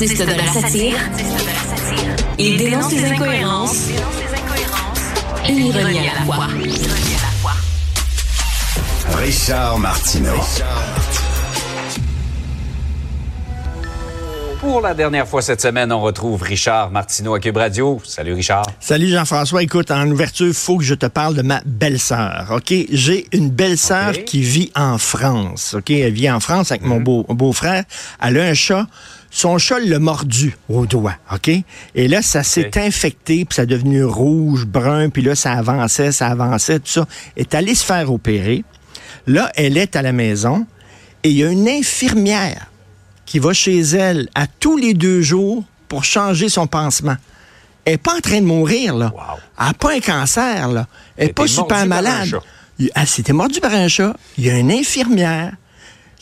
artiste de la satire. Il dénonce les incohérences et ironie à la fois. Richard Martineau. Pour la dernière fois cette semaine, on retrouve Richard Martineau à Cube Radio. Salut Richard. Salut Jean-François. Écoute, en ouverture, il faut que je te parle de ma belle-sœur. OK? J'ai une belle-sœur qui vit en France. OK? Elle vit en France avec mon beau- beau-frère. Elle a un chat. Son chat l'a mordu au doigt, OK? Et là, ça s'est infecté, puis ça est devenu rouge, brun, puis là, ça avançait, ça avançait, tout ça. Elle est allée se faire opérer. Là, elle est à la maison et il y a une infirmière qui va chez elle à tous les deux jours pour changer son pansement. Elle n'est pas en train de mourir, là. Wow. Elle n'a pas un cancer, là. Elle n'est pas super malade. Elle s'était mordue par un chat. Il y a une infirmière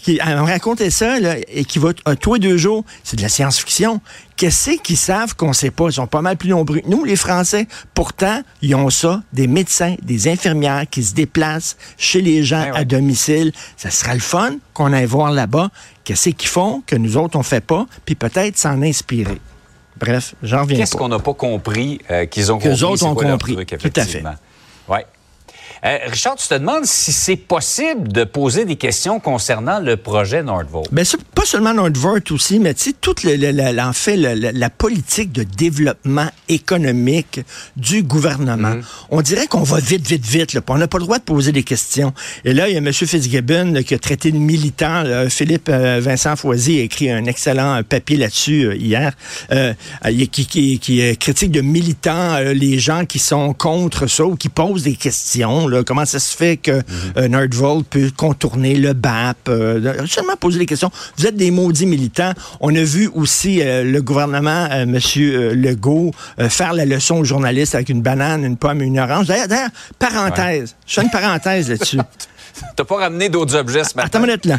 qui me racontait ça, là, et qui va à tous les deux jours. C'est de la science-fiction. Qu'est-ce qu'ils savent qu'on ne sait pas? Ils sont pas mal plus nombreux. que Nous, les Français, pourtant, ils ont ça, des médecins, des infirmières qui se déplacent chez les gens Ben ouais. à domicile. Ça sera le fun qu'on aille voir là-bas. Qu'est-ce qu'ils font que nous autres, on fait pas, puis peut-être s'en inspirer. Bref, j'en reviens Qu'est-ce qu'on n'a pas compris euh, qu'ils ont Qu'eux compris? autres c'est ont compris. truc, Tout à fait. Ouais. Euh, Richard, tu te demandes si c'est possible de poser des questions concernant le projet Nordvolt. Ben, c'est pas seulement Nordvort aussi, mais tu sais, toute le, le- le- en fait, la politique de développement économique du gouvernement. Mhm. On dirait qu'on va vite, vite, vite, là, on n'a pas le droit de poser des questions. Et là, il y a M. Fitzgibbon là, qui a traité de militant. là, Philippe euh, Vincent Foisy a écrit un excellent euh, papier là-dessus euh, hier, qui, qui, qui, critique de militants les gens qui sont contre ça ou qui posent des questions. Là. comment ça se fait que Nordvolt peut contourner le BAP? euh, seulement poser des questions. Vous êtes des maudits militants. On a vu aussi euh, le gouvernement, M. Legault, faire la leçon aux journalistes avec une banane, une pomme et une orange. D'ailleurs, parenthèse. Je fais une parenthèse là-dessus. T'as pas ramené d'autres objets ce matin? Attends une minute, là.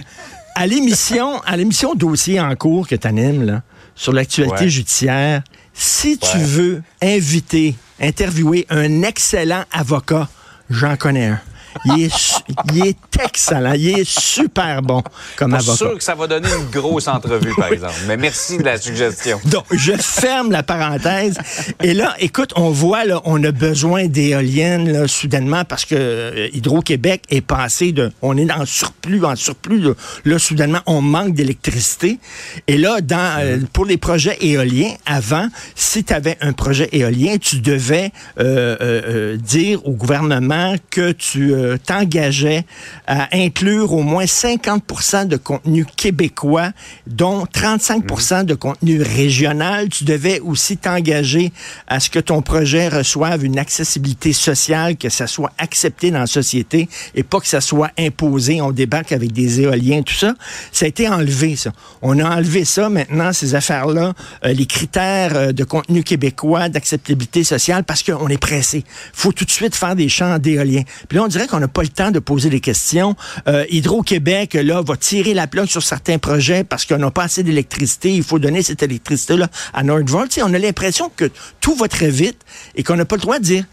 À l'émission, à l'émission Dossier en cours que tu animes, là, sur l'actualité Ouais. judiciaire, si tu veux inviter, interviewer un excellent avocat, j'en connais un. Il est, il est excellent. Il est super bon comme avocat. sûr que ça va donner une grosse entrevue, par exemple. Mais merci de la suggestion. Donc, je ferme la parenthèse. Et là, écoute, on voit, là, on a besoin d'éoliennes, là, soudainement, parce que euh, Hydro-Québec est passé de, on est en surplus, en surplus, là, Là, soudainement, on manque d'électricité. Et là, dans, euh, pour les projets éoliens, avant, si tu avais un projet éolien, tu devais euh, euh, euh, dire au gouvernement que tu euh, t'engageais à inclure au moins 50% de contenu québécois, dont 35 de contenu régional. Tu devais aussi t'engager à ce que ton projet reçoive une accessibilité sociale, que ça soit accepté dans la société et pas que ça soit imposé. On débarque avec des éoliens, tout ça. Ça a été enlevé, ça. On a enlevé ça maintenant, ces affaires-là, euh, les critères euh, de contenu québécois, d'acceptabilité sociale, parce qu'on est pressé. faut tout de suite faire des champs d'éoliens. Puis là, on dirait qu'on n'a pas le temps de poser des questions. Euh, Hydro-Québec, là, va tirer la plug sur certains projets parce qu'on n'a pas assez d'électricité. Il faut donner cette électricité-là à Nordvolt. On a l'impression que tout va très vite et qu'on n'a pas le droit de dire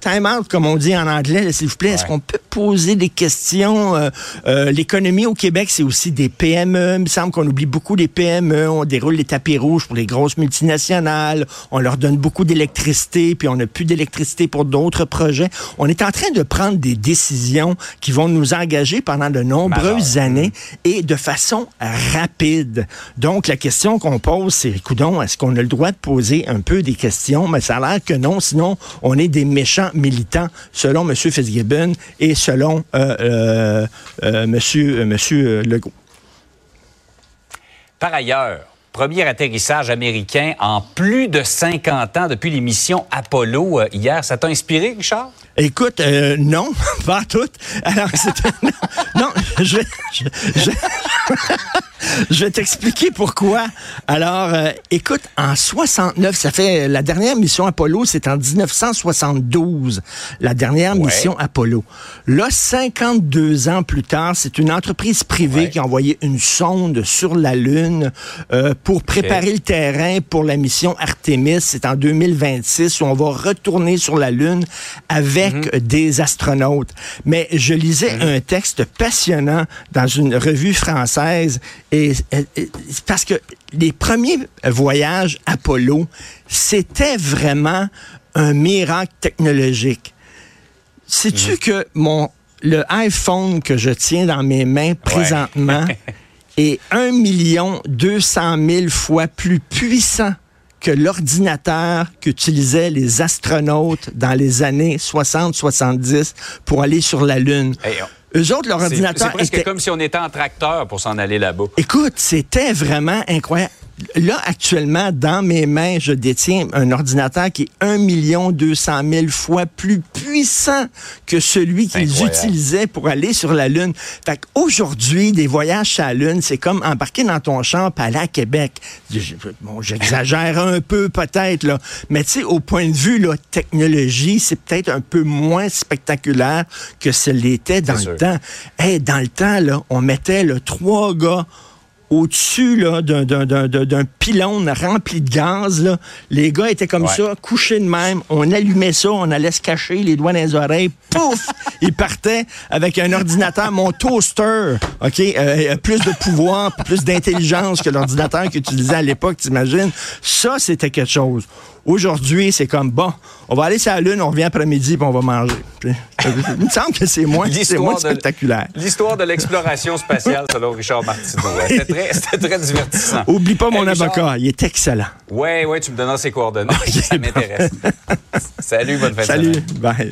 time out, comme on dit en anglais, s'il vous plaît. Est-ce qu'on peut poser des questions? Euh, euh, L'économie au Québec, c'est aussi des PME. Il me semble qu'on oublie beaucoup les PME. On déroule les tapis rouges pour les grosses multinationales. On leur donne beaucoup d'électricité, puis on n'a plus d'électricité pour d'autres projets. On est en train de prendre des décisions qui vont nous engager pendant de nombreuses années et de façon rapide. Donc, la question qu'on pose, c'est, coudon, est-ce qu'on a le droit de poser un peu des questions? Mais ça a l'air que non, sinon, on est des méchants militants, selon M. Fitzgibbon et selon euh, euh, euh, Monsieur, euh, Monsieur Legault. Par ailleurs, premier atterrissage américain en plus de 50 ans depuis l'émission Apollo euh, hier. Ça t'a inspiré, Richard? Écoute, euh, non, pas tout. Alors, c'est non, non, je, je, je- je vais t'expliquer pourquoi. Alors, euh, écoute, en 69, ça fait la dernière mission Apollo, c'est en 1972, la dernière Ouais. mission Apollo. Là, 52 ans plus tard, c'est une entreprise privée Ouais. qui a envoyé une sonde sur la Lune euh, pour préparer le terrain pour la mission Artemis. C'est en 2026 où on va retourner sur la Lune avec des astronautes. Mais je lisais un texte passionnant dans une revue française Et, et- et- parce que les premiers voyages Apollo, c'était vraiment un miracle technologique. Sais-tu Mhm. que mon le iPhone que je tiens dans mes mains présentement est 1 million 200 000 fois plus puissant que l'ordinateur qu'utilisaient les astronautes dans les années 60-70 pour aller sur la Lune. Hey, Eux autres, leur C'est c'est ordinateur presque était... comme si on était en tracteur pour s'en aller là-bas. Écoute, c'était vraiment incroyable. Là, actuellement, dans mes mains, je détiens un ordinateur qui est 1 200 000 fois plus puissant que celui qu'ils utilisaient pour aller sur la Lune. Fait qu'aujourd'hui, des voyages sur la Lune, c'est comme embarquer dans ton champ et aller à Québec. Bon, j'exagère un peu peut-être, là. Mais tu sais, au point de vue, là, technologie, c'est peut-être un peu moins spectaculaire que ce l'était dans sûr. le temps. Hey, dans le temps, là, on mettait là, trois gars au-dessus là, d'un, d'un, d'un, d'un- d'un pylône rempli de gaz. Là. Les gars étaient comme Ouais. ça, couchés de même. On allumait ça, on allait se cacher les doigts dans les oreilles. Pouf! Ils partaient avec un ordinateur, mon toaster, OK? euh, plus de pouvoir, plus d'intelligence que l'ordinateur qu'ils utilisaient à l'époque, t'imagines? Ça, c'était quelque chose. Aujourd'hui, c'est comme, bon, on va aller sur la Lune, on revient après-midi, puis on va manger. Puis, Il me semble que c'est moins, moins spectaculaire. L'histoire de l'exploration spatiale, selon Richard Martineau. C'était très, très divertissant. Oublie pas mon Richard. avocat, il est excellent. Ouais, ouais, tu me donneras ses coordonnées. ça m'intéresse. Salut, bonne de Salut, bye.